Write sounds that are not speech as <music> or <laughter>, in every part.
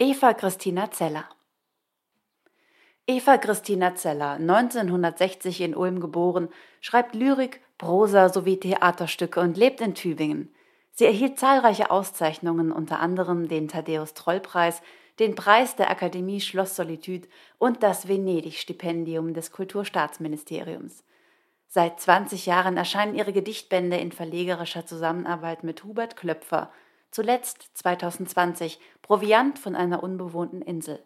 Eva Christina Zeller. Eva Christina Zeller, 1960 in Ulm geboren, schreibt Lyrik, Prosa sowie Theaterstücke und lebt in Tübingen. Sie erhielt zahlreiche Auszeichnungen, unter anderem den Thaddäus-Troll-Preis, den Preis der Akademie Schloss Solitude und das Venedig-Stipendium des Kulturstaatsministeriums. Seit 20 Jahren erscheinen ihre Gedichtbände in verlegerischer Zusammenarbeit mit Hubert Klöpfer – zuletzt 2020 Proviant von einer unbewohnten Insel.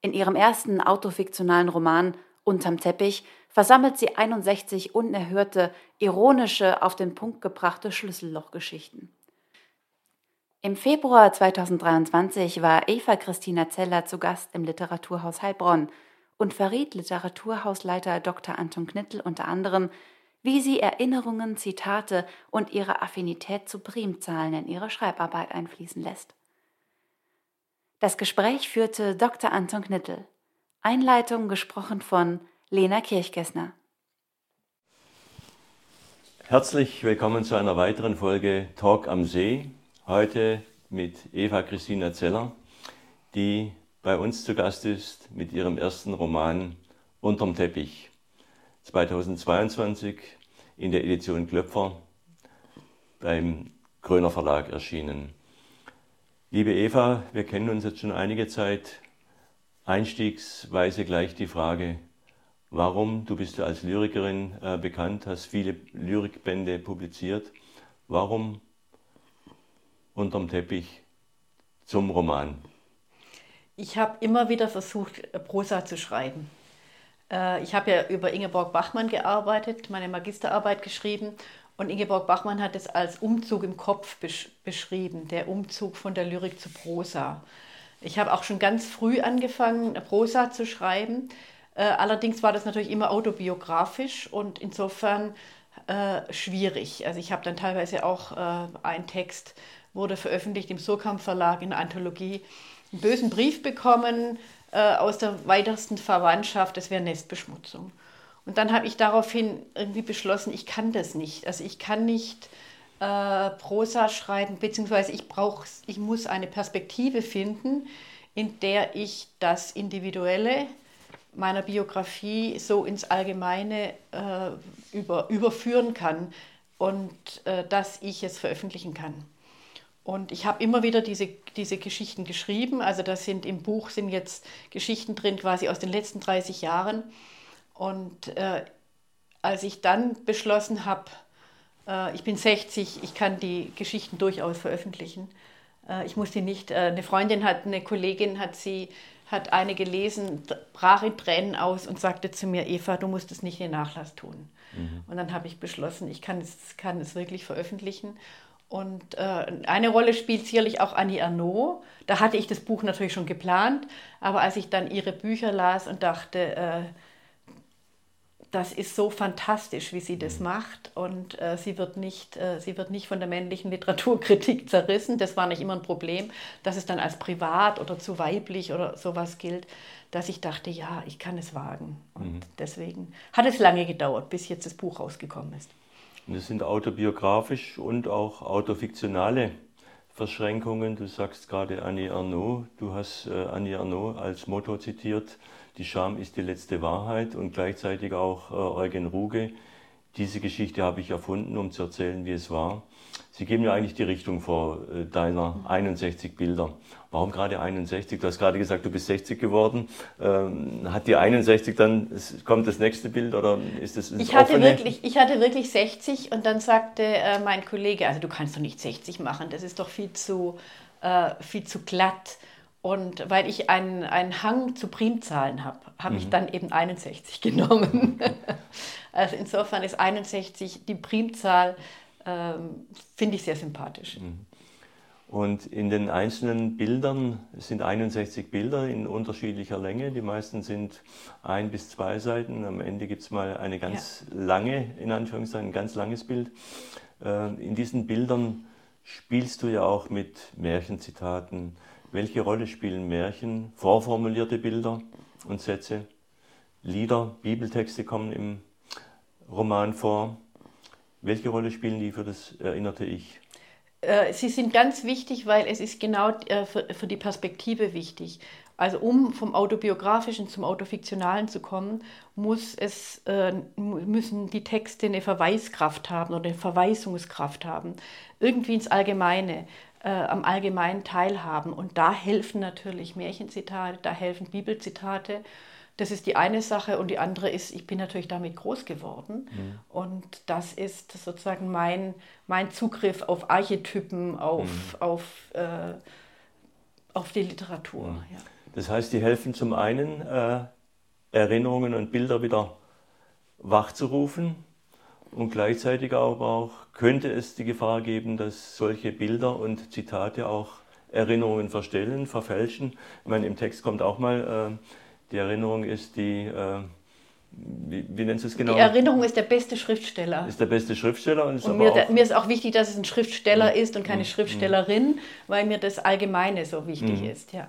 In ihrem ersten autofiktionalen Roman Unterm Teppich versammelt sie 61 unerhörte, ironische, auf den Punkt gebrachte Schlüssellochgeschichten. Im Februar 2023 war Eva Christina Zeller zu Gast im Literaturhaus Heilbronn und verriet Literaturhausleiter Dr. Anton Knittel unter anderem, wie sie Erinnerungen, Zitate und ihre Affinität zu Primzahlen in ihre Schreibarbeit einfließen lässt. Das Gespräch führte Dr. Anton Knittel. Einleitung gesprochen von Lena Kirchgessner. Herzlich willkommen zu einer weiteren Folge Talk am See. Heute mit Eva Christina Zeller, die bei uns zu Gast ist mit ihrem ersten Roman Unterm Teppich. 2022 in der Edition Klöpfer beim Kröner Verlag erschienen. Liebe Eva, wir kennen uns jetzt schon einige Zeit. Einstiegsweise gleich die Frage, warum, du bist ja als Lyrikerin äh, bekannt, hast viele Lyrikbände publiziert, warum unterm Teppich zum Roman? Ich habe immer wieder versucht, Prosa zu schreiben. Äh, ich habe ja über Ingeborg Bachmann gearbeitet, meine Magisterarbeit geschrieben und Ingeborg Bachmann hat es als Umzug im Kopf besch beschrieben, der Umzug von der Lyrik zu Prosa. Ich habe auch schon ganz früh angefangen, Prosa zu schreiben. Äh, allerdings war das natürlich immer autobiografisch und insofern äh, schwierig. Also ich habe dann teilweise auch äh, einen Text, wurde veröffentlicht im Surkamp Verlag in der Anthologie, einen bösen Brief bekommen, äh, aus der weitesten Verwandtschaft, das wäre Nestbeschmutzung. Und dann habe ich daraufhin irgendwie beschlossen, ich kann das nicht. Also ich kann nicht äh, Prosa schreiben, beziehungsweise ich brauche, ich muss eine Perspektive finden, in der ich das Individuelle meiner Biografie so ins Allgemeine äh, über, überführen kann und äh, dass ich es veröffentlichen kann. Und ich habe immer wieder diese, diese Geschichten geschrieben. Also das sind im Buch sind jetzt Geschichten drin, quasi aus den letzten 30 Jahren. Und äh, als ich dann beschlossen habe, äh, ich bin 60, ich kann die Geschichten durchaus veröffentlichen. Äh, ich muss die nicht. Äh, eine Freundin hat, eine Kollegin hat sie, hat eine gelesen, brach in Tränen aus und sagte zu mir, Eva, du musst es nicht in Nachlass tun. Mhm. Und dann habe ich beschlossen, ich kann es, kann es wirklich veröffentlichen. Und äh, eine Rolle spielt sicherlich auch Annie Arnaud. Da hatte ich das Buch natürlich schon geplant, aber als ich dann ihre Bücher las und dachte, äh, das ist so fantastisch, wie sie das mhm. macht und äh, sie, wird nicht, äh, sie wird nicht von der männlichen Literaturkritik <laughs> zerrissen. Das war nicht immer ein Problem, dass es dann als privat oder zu weiblich oder sowas gilt, dass ich dachte, ja, ich kann es wagen. Und mhm. deswegen hat es lange gedauert, bis jetzt das Buch rausgekommen ist. Und das sind autobiografisch und auch autofiktionale Verschränkungen. Du sagst gerade Annie Arnaud, du hast äh, Annie Arnaud als Motto zitiert, die Scham ist die letzte Wahrheit und gleichzeitig auch äh, Eugen Ruge, diese Geschichte habe ich erfunden, um zu erzählen, wie es war. Sie geben ja eigentlich die Richtung vor äh, deiner 61 Bilder. Warum gerade 61? Du hast gerade gesagt, du bist 60 geworden. Ähm, hat die 61 dann, kommt das nächste Bild oder ist das ich hatte wirklich, Ich hatte wirklich 60 und dann sagte äh, mein Kollege, also du kannst doch nicht 60 machen, das ist doch viel zu, äh, viel zu glatt. Und weil ich einen, einen Hang zu Primzahlen habe, habe mhm. ich dann eben 61 <laughs> genommen. also insofern ist 61 die Primzahl, ähm, finde ich sehr sympathisch. Mhm. Und in den einzelnen Bildern sind 61 Bilder in unterschiedlicher Länge. Die meisten sind ein bis zwei Seiten. Am Ende gibt es mal eine ganz ja. lange, in Anführungszeichen, ein ganz langes Bild. Äh, in diesen Bildern spielst du ja auch mit Märchenzitaten. Welche Rolle spielen Märchen, vorformulierte Bilder und Sätze? Lieder, Bibeltexte kommen im Roman vor. Welche Rolle spielen die für das erinnerte Ich? Äh, sie sind ganz wichtig, weil es ist genau äh, für die Perspektive wichtig. Also um vom autobiografischen zum autofiktionalen zu kommen, muss es, äh, müssen die Texte eine Verweiskraft haben oder eine Verweisungskraft haben. Irgendwie ins Allgemeine, am Allgemeinen teilhaben. Und da helfen natürlich Märchenzitate, da helfen Bibelzitate. Das ist die eine Sache und die andere ist, ich bin natürlich damit groß geworden mhm. und das ist sozusagen mein, mein Zugriff auf Archetypen, auf, mhm. auf, äh, auf die Literatur. Mhm. Ja. Das heißt, die helfen zum einen, äh, Erinnerungen und Bilder wieder wachzurufen und gleichzeitig aber auch könnte es die Gefahr geben, dass solche Bilder und Zitate auch Erinnerungen verstellen, verfälschen. Ich meine, im Text kommt auch mal... Äh, die Erinnerung ist die, äh, wie, wie nennst du es genau? Die Erinnerung ist der beste Schriftsteller. Ist der beste Schriftsteller. Und, ist und mir, mir, ist auch wichtig, dass es ein Schriftsteller mhm. ist und keine mhm. Schriftstellerin, weil mir das Allgemeine so wichtig mhm. ist. Ja.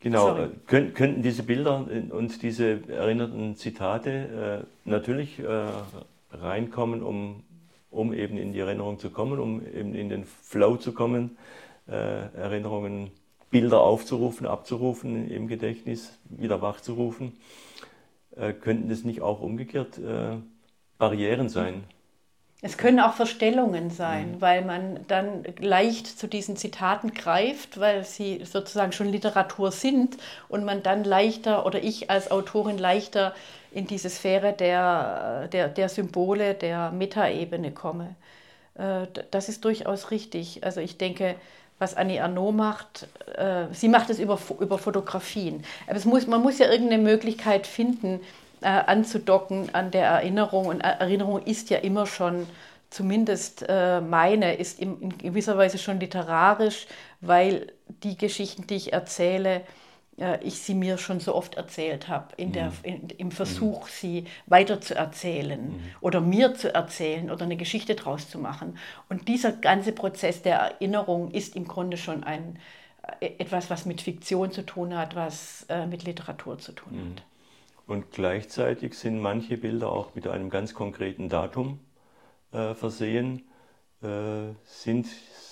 Genau, äh, Kön könnten diese Bilder und diese erinnerten Zitate äh, natürlich äh, reinkommen, um, um eben in die Erinnerung zu kommen, um eben in den Flow zu kommen, äh, Erinnerungen Bilder aufzurufen, abzurufen im Gedächtnis, wieder wachzurufen, äh, könnten das nicht auch umgekehrt äh, Barrieren sein? Es können auch Verstellungen sein, mhm. weil man dann leicht zu diesen Zitaten greift, weil sie sozusagen schon Literatur sind und man dann leichter oder ich als Autorin leichter in diese Sphäre der, der, der Symbole, der Metaebene komme. Äh, das ist durchaus richtig. Also ich denke, was Annie Arnaud macht, äh, sie macht es über, über Fotografien. Aber es muss, man muss ja irgendeine Möglichkeit finden, äh, anzudocken an der Erinnerung. Und Erinnerung ist ja immer schon, zumindest äh, meine, ist in, in gewisser Weise schon literarisch, weil die Geschichten, die ich erzähle, äh, ich sie mir schon so oft erzählt habe, in der, mhm. in, im Versuch, mhm. sie weiter zu erzählen mhm. oder mir zu erzählen oder eine Geschichte draus zu machen. Und dieser ganze Prozess der Erinnerung ist im Grunde schon ein, äh, etwas, was mit Fiktion zu tun hat, was äh, mit Literatur zu tun mhm. hat. Und gleichzeitig sind manche Bilder auch mit einem ganz konkreten Datum äh, versehen. Äh, sind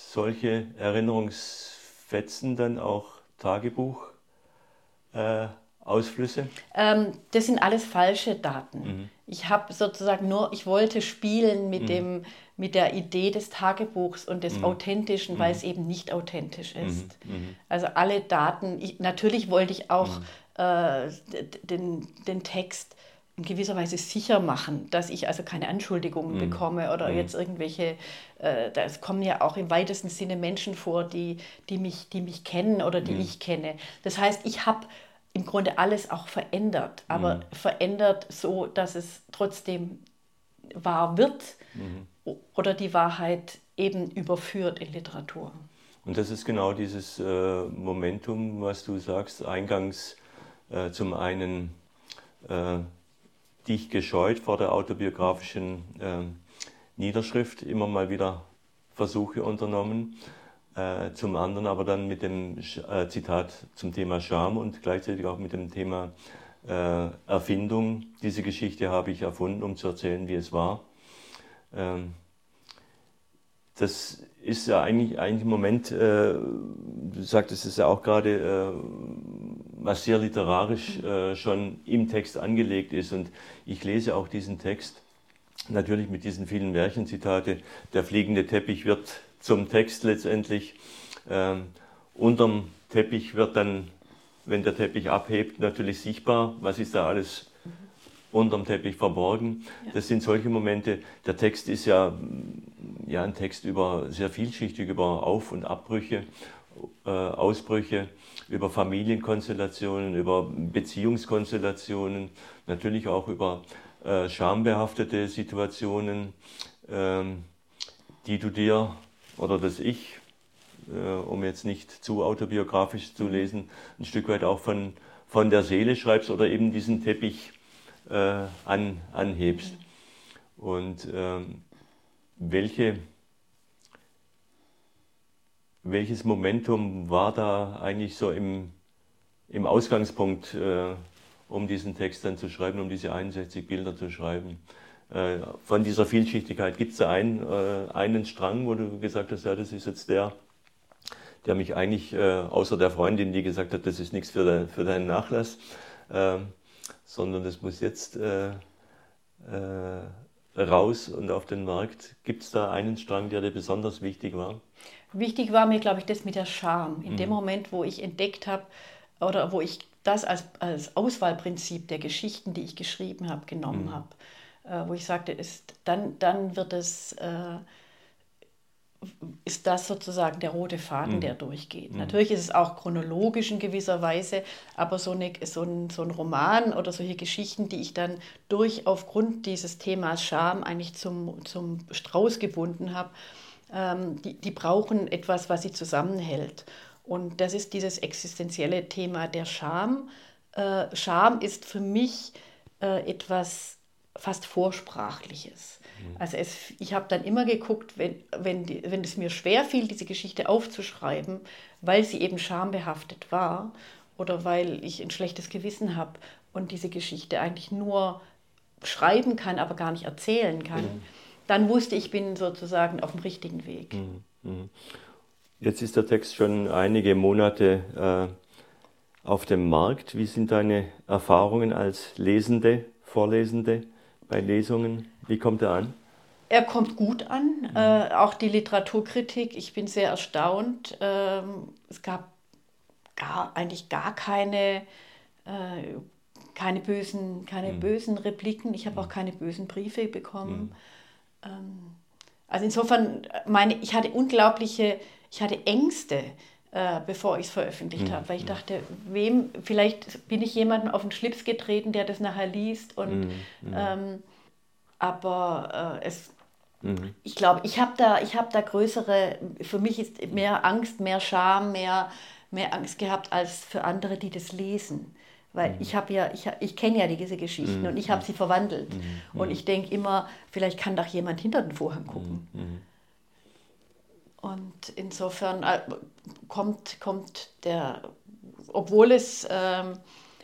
solche Erinnerungsfetzen dann auch Tagebuch? äh, Ausflüsse? Ähm, das sind alles falsche Daten. Mhm. Ich habe sozusagen nur, ich wollte spielen mit, mhm. dem, mit der Idee des Tagebuchs und des mhm. Authentischen, weil mhm. es eben nicht authentisch mhm. ist. Mhm. Also alle Daten, ich, natürlich wollte ich auch äh, den, den Text in gewisser Weise sicher machen, dass ich also keine Anschuldigungen mhm. bekomme oder mhm. jetzt irgendwelche, äh, es kommen ja auch im weitesten Sinne Menschen vor, die, die, mich, die mich kennen oder die mhm. ich kenne. Das heißt, ich habe im Grunde alles auch verändert, aber mhm. verändert so, dass es trotzdem wahr wird mhm. oder die Wahrheit eben überführt in Literatur. Und das ist genau dieses äh, Momentum, was du sagst, eingangs äh, zum einen äh, dich gescheut vor der autobiografischen äh, Niederschrift, immer mal wieder Versuche unternommen. Äh, zum anderen aber dann mit dem äh, Zitat zum Thema Scham und gleichzeitig auch mit dem Thema äh, Erfindung. Diese Geschichte habe ich erfunden, um zu erzählen, wie es war. Ähm, das ist ja eigentlich, eigentlich im Moment, äh, du sagtest es ja auch gerade, äh, was sehr literarisch äh, schon im Text angelegt ist. Und ich lese auch diesen Text natürlich mit diesen vielen Märchenzitate. Der fliegende Teppich wird zum Text letztendlich. Ähm, unterm Teppich wird dann, wenn der Teppich abhebt, natürlich sichtbar, was ist da alles unterm Teppich verborgen. Ja. Das sind solche Momente. Der Text ist ja, ja ein Text über sehr vielschichtig über Auf- und Abbrüche, äh, Ausbrüche über Familienkonstellationen, über Beziehungskonstellationen, natürlich auch über äh, schambehaftete Situationen, ähm, die du dir oder das Ich äh, um jetzt nicht zu autobiografisch zu lesen, ein Stück weit auch von, von der Seele schreibst oder eben diesen Teppich äh, an, anhebst. Und ähm, welche, welches Momentum war da eigentlich so im, im Ausgangspunkt, äh, um diesen Text dann zu schreiben, um diese 61 Bilder zu schreiben? Äh, von dieser Vielschichtigkeit gibt es da einen, äh, einen Strang, wo du gesagt hast, ja, das ist jetzt der, der mich eigentlich, äh, außer der Freundin, die gesagt hat, das ist nichts für, de, für deinen Nachlass, ähm, sondern das muss jetzt raus und auf den Markt. Gibt es da einen Strang, der dir besonders wichtig war? Wichtig war mir, glaube ich, das mit der Scham. In mhm. dem Moment, wo ich entdeckt habe oder wo ich das als, als Auswahlprinzip der Geschichten, die ich geschrieben habe, genommen mhm. habe äh, wo ich sagte, ist, dann, dann wird es, äh, ist das sozusagen der rote Faden, mhm. der durchgeht. Mhm. Natürlich ist es auch chronologisch in gewisser Weise, aber so, eine, so, ein, so ein Roman oder solche Geschichten, die ich dann durch aufgrund dieses Themas Scham eigentlich zum, zum Strauß gebunden habe, ähm, die, die brauchen etwas, was sie zusammenhält. Und das ist dieses existenzielle Thema der Scham. Äh, Scham ist für mich äh, etwas fast Vorsprachliches. Mhm. Also es, ich habe dann immer geguckt, wenn, wenn, die, wenn es mir schwer fiel, diese Geschichte aufzuschreiben, weil sie eben schambehaftet war oder weil ich ein schlechtes Gewissen habe und diese Geschichte eigentlich nur schreiben kann, aber gar nicht erzählen kann, mhm. dann wusste ich, bin sozusagen auf dem richtigen Weg. Mhm. mhm. Jetzt ist der Text schon einige Monate äh, auf dem Markt. Wie sind deine Erfahrungen als Lesende, Vorlesende? Bei Lesungen? Wie kommt er an? Er kommt gut an, mhm. äh, auch die Literaturkritik. Ich bin sehr erstaunt. Ähm, es gab gar, eigentlich gar keine, äh, keine, bösen, keine mhm. bösen Repliken. Ich habe auch mhm. keine bösen Briefe bekommen. Mhm. Ähm, also insofern, meine, ich hatte unglaubliche, ich hatte Ängste, äh, bevor ich es veröffentlicht mhm. habe, weil ich dachte, wem, vielleicht bin ich jemandem auf den Schlips getreten, der das nachher liest und mhm. ähm, aber äh, es mhm. ich glaube, ich habe da, hab da größere, für mich ist mehr Angst, mehr Scham, mehr, mehr Angst gehabt als für andere, die das lesen. Weil mhm. ich habe ja, ich, ich kenne ja diese Geschichten und ich habe sie verwandelt. Und ich denke immer, vielleicht kann doch jemand hinter den Vorhang gucken. Und insofern äh, kommt, kommt der, obwohl es ähm,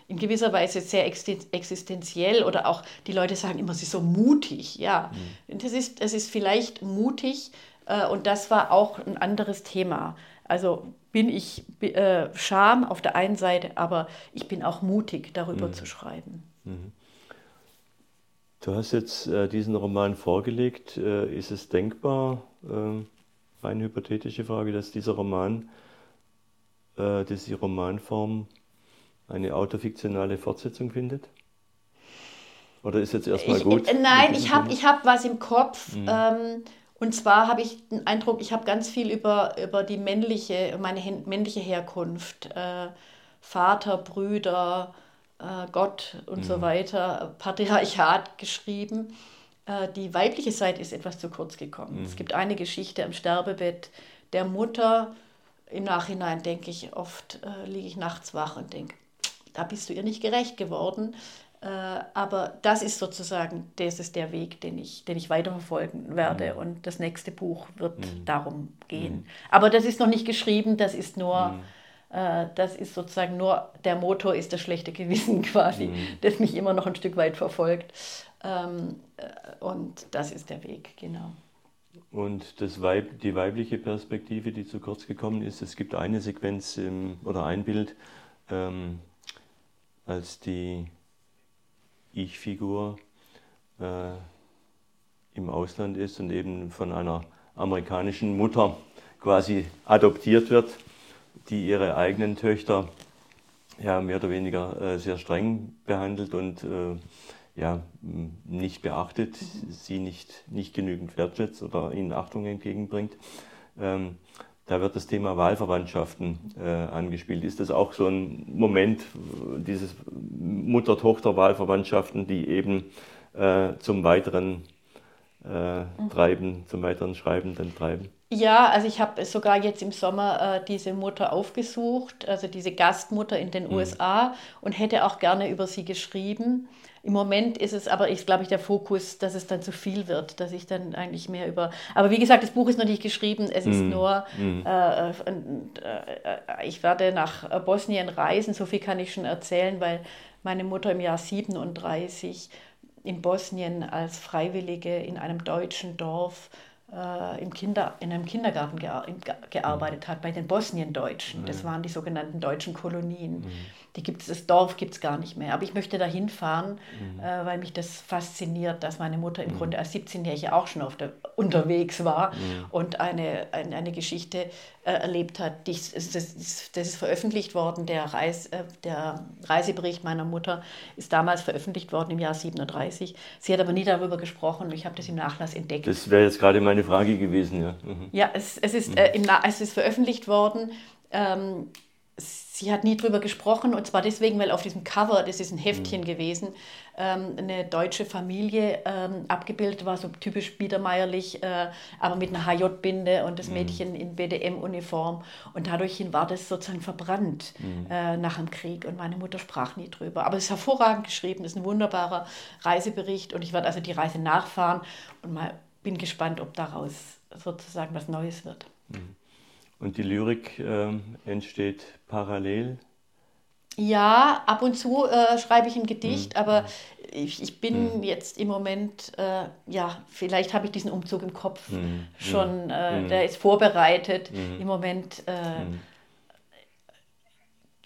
in gewisser Weise sehr existenziell oder auch die Leute sagen immer, sie ist so mutig. Ja, mhm. das, ist, das ist vielleicht mutig äh, und das war auch ein anderes Thema. Also bin ich äh, Scham auf der einen Seite, aber ich bin auch mutig, darüber mhm. zu schreiben. Mhm. Du hast jetzt äh, diesen Roman vorgelegt. Äh, ist es denkbar, eine hypothetische Frage, dass dieser Roman, äh, dass die Romanform eine autofiktionale Fortsetzung findet? Oder ist jetzt erstmal ich, gut? Äh, nein, ich habe ich hab was im Kopf. Mhm. Ähm, und zwar habe ich den Eindruck, ich habe ganz viel über, über die männliche, meine männliche Herkunft, äh, Vater, Brüder, äh, Gott und mhm. so weiter, Patriarchat geschrieben. Äh, die weibliche Seite ist etwas zu kurz gekommen. Mhm. Es gibt eine Geschichte am Sterbebett der Mutter. Im Nachhinein denke ich oft, äh, liege ich nachts wach und denke, da bist du ihr nicht gerecht geworden. Äh, aber das ist sozusagen, das ist der Weg, den ich, den ich weiterverfolgen werde. Mhm. Und das nächste Buch wird mhm. darum gehen. Mhm. Aber das ist noch nicht geschrieben, das ist nur, mhm. Das ist sozusagen nur, der Motor ist das schlechte Gewissen <laughs> quasi, mhm. das mich immer noch ein Stück weit verfolgt. Ähm, äh, und das ist der Weg, genau. Und das Weib, die weibliche Perspektive, die zu kurz gekommen ist, es gibt eine Sequenz im, oder ein Bild, ähm, als die Ich-Figur äh, im Ausland ist und eben von einer amerikanischen Mutter quasi adoptiert wird, die ihre eigenen Töchter ja mehr oder weniger äh, sehr streng behandelt und äh, ja, nicht beachtet, sie nicht, nicht genügend wertschätzt oder ihnen Achtung entgegenbringt. Ähm, da wird das Thema Wahlverwandtschaften äh, angespielt. Ist das auch so ein Moment, dieses Mutter-Tochter-Wahlverwandtschaften, die eben äh, zum weiteren äh, mhm. treiben, zum weiteren Schreiben dann treiben? Ja, also ich habe sogar jetzt im Sommer äh, diese Mutter aufgesucht, also diese Gastmutter in den mhm. USA und hätte auch gerne über sie geschrieben. Im Moment ist es aber, ich glaube ich, der Fokus, dass es dann zu viel wird, dass ich dann eigentlich mehr über. Aber wie gesagt, das Buch ist noch nicht geschrieben, es ist mm. nur, mm. Äh, äh, ich werde nach Bosnien reisen, so viel kann ich schon erzählen, weil meine Mutter im Jahr 37 in Bosnien als Freiwillige in einem deutschen Dorf äh, im Kinder, in einem Kindergarten gearbeitet hat, bei den Bosniendeutschen. Das waren die sogenannten deutschen Kolonien. Mhm. Die gibt's, das Dorf gibt es gar nicht mehr. Aber ich möchte da hinfahren, mhm. äh, weil mich das fasziniert, dass meine Mutter im mhm. Grunde als 17-Jährige auch schon auf der, unterwegs war mhm. und eine, eine, eine Geschichte äh, erlebt hat. Die, das, das, ist veröffentlicht worden, der, Reis, äh, der Reisebericht meiner Mutter ist damals veröffentlicht worden im Jahr 37. Sie hat aber nie darüber gesprochen und ich habe das im Nachlass entdeckt. Das wäre jetzt gerade meine Frage gewesen. Ja, mhm. ja es, es, ist, äh, im, es ist veröffentlicht worden. Ähm, sie hat nie drüber gesprochen und zwar deswegen, weil auf diesem Cover, das ist ein Heftchen mhm. gewesen, ähm, eine deutsche Familie ähm, abgebildet war, so typisch biedermeierlich, äh, aber mit einer HJ-Binde und das mhm. Mädchen in BDM-Uniform und dadurch war das sozusagen verbrannt mhm. äh, nach dem Krieg und meine Mutter sprach nie drüber. Aber es ist hervorragend geschrieben, es ist ein wunderbarer Reisebericht und ich werde also die Reise nachfahren und mal bin gespannt, ob daraus sozusagen was Neues wird. Mhm. Und die Lyrik äh, entsteht parallel? Ja, ab und zu äh, schreibe ich ein Gedicht, mhm. aber ich, ich bin mhm. jetzt im Moment, äh, ja, vielleicht habe ich diesen Umzug im Kopf mhm. schon, äh, mhm. der ist vorbereitet. Mhm. Im Moment äh, mhm.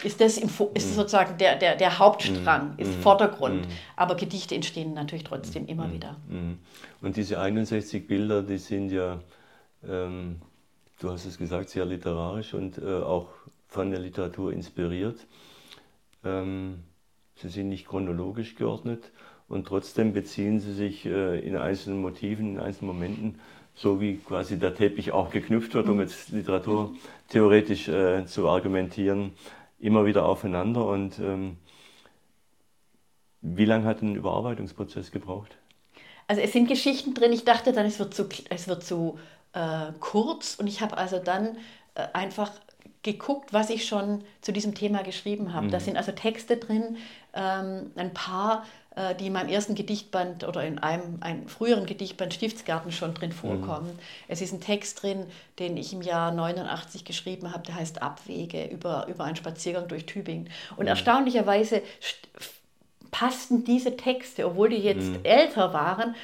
ist das im, ist sozusagen der, der, der Hauptstrang, ist Vordergrund. Aber Gedichte entstehen natürlich trotzdem immer wieder. Und diese 61 Bilder, die sind ja. Ähm, du hast es gesagt, sehr literarisch und äh, auch von der Literatur inspiriert. Ähm, sie sind nicht chronologisch geordnet und trotzdem beziehen sie sich äh, in einzelnen Motiven, in einzelnen Momenten, so wie quasi der Teppich auch geknüpft wird, um jetzt literaturtheoretisch äh, zu argumentieren, immer wieder aufeinander. Und ähm, wie lange hat ein Überarbeitungsprozess gebraucht? Also es sind Geschichten drin, ich dachte dann, es wird zu, es wird zu äh, kurz und ich habe also dann äh, einfach geguckt, was ich schon zu diesem Thema geschrieben habe. Mhm. Da sind also Texte drin, ähm, ein paar, äh, die in meinem ersten Gedichtband oder in einem, einem früheren Gedichtband Stiftsgarten schon drin mhm. vorkommen. Mhm. Es ist ein Text drin, den ich im Jahr 89 geschrieben habe, der heißt Abwege über, über einen Spaziergang durch Tübingen. Und mhm. erstaunlicherweise passten diese Texte, obwohl die jetzt mhm. älter waren,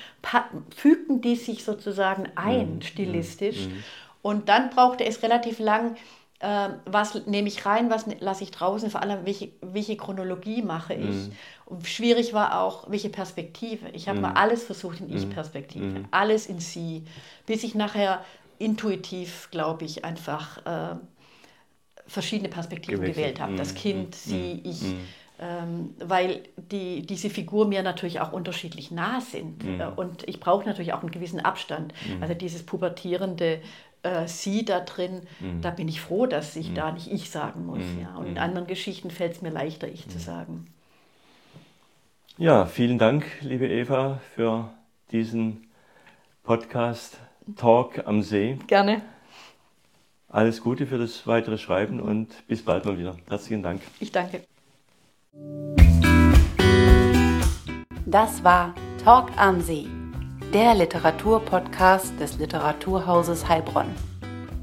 fügten die sich sozusagen ein, mhm. stilistisch. Mhm. Und dann brauchte es relativ lang, äh, was nehme ich rein, was lasse ich draußen, vor allem welche, welche Chronologie mache ich. Mhm. Und schwierig war auch, welche Perspektive. Ich habe mal mhm. alles versucht in Ich-Perspektive, mhm. alles in Sie, bis ich nachher intuitiv, glaube ich, einfach äh, verschiedene Perspektiven Gewechselt. gewählt habe. Das Kind, Sie, ich weil die, diese Figur mir natürlich auch unterschiedlich nah sind. Mhm. Äh, und ich brauche natürlich auch einen gewissen Abstand. Mhm. Also dieses pubertierende äh, Sie da drin, mhm. da bin ich froh, dass ich mhm. da nicht ich sagen muss. Mhm. Ja. Und in mhm. anderen Geschichten fällt es mir leichter, ich zu sagen. Ja, vielen Dank, liebe Eva, für diesen Podcast Talk am See. Gerne. Alles Gute für das weitere Schreiben und bis bald mal wieder. Herzlichen Dank. Ich danke. Das war Talk am See, der Literaturpodcast des Literaturhauses Heilbronn.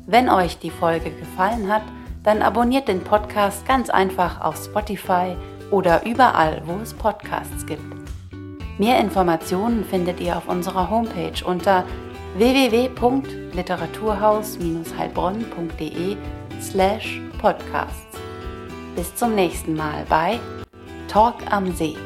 Wenn euch die Folge gefallen hat, dann abonniert den Podcast ganz einfach auf Spotify oder überall, wo es Podcasts gibt. Mehr Informationen findet ihr auf unserer Homepage unter www.literaturhaus-heilbronn.de slash podcasts. Bis zum nächsten Mal bei Talk am See.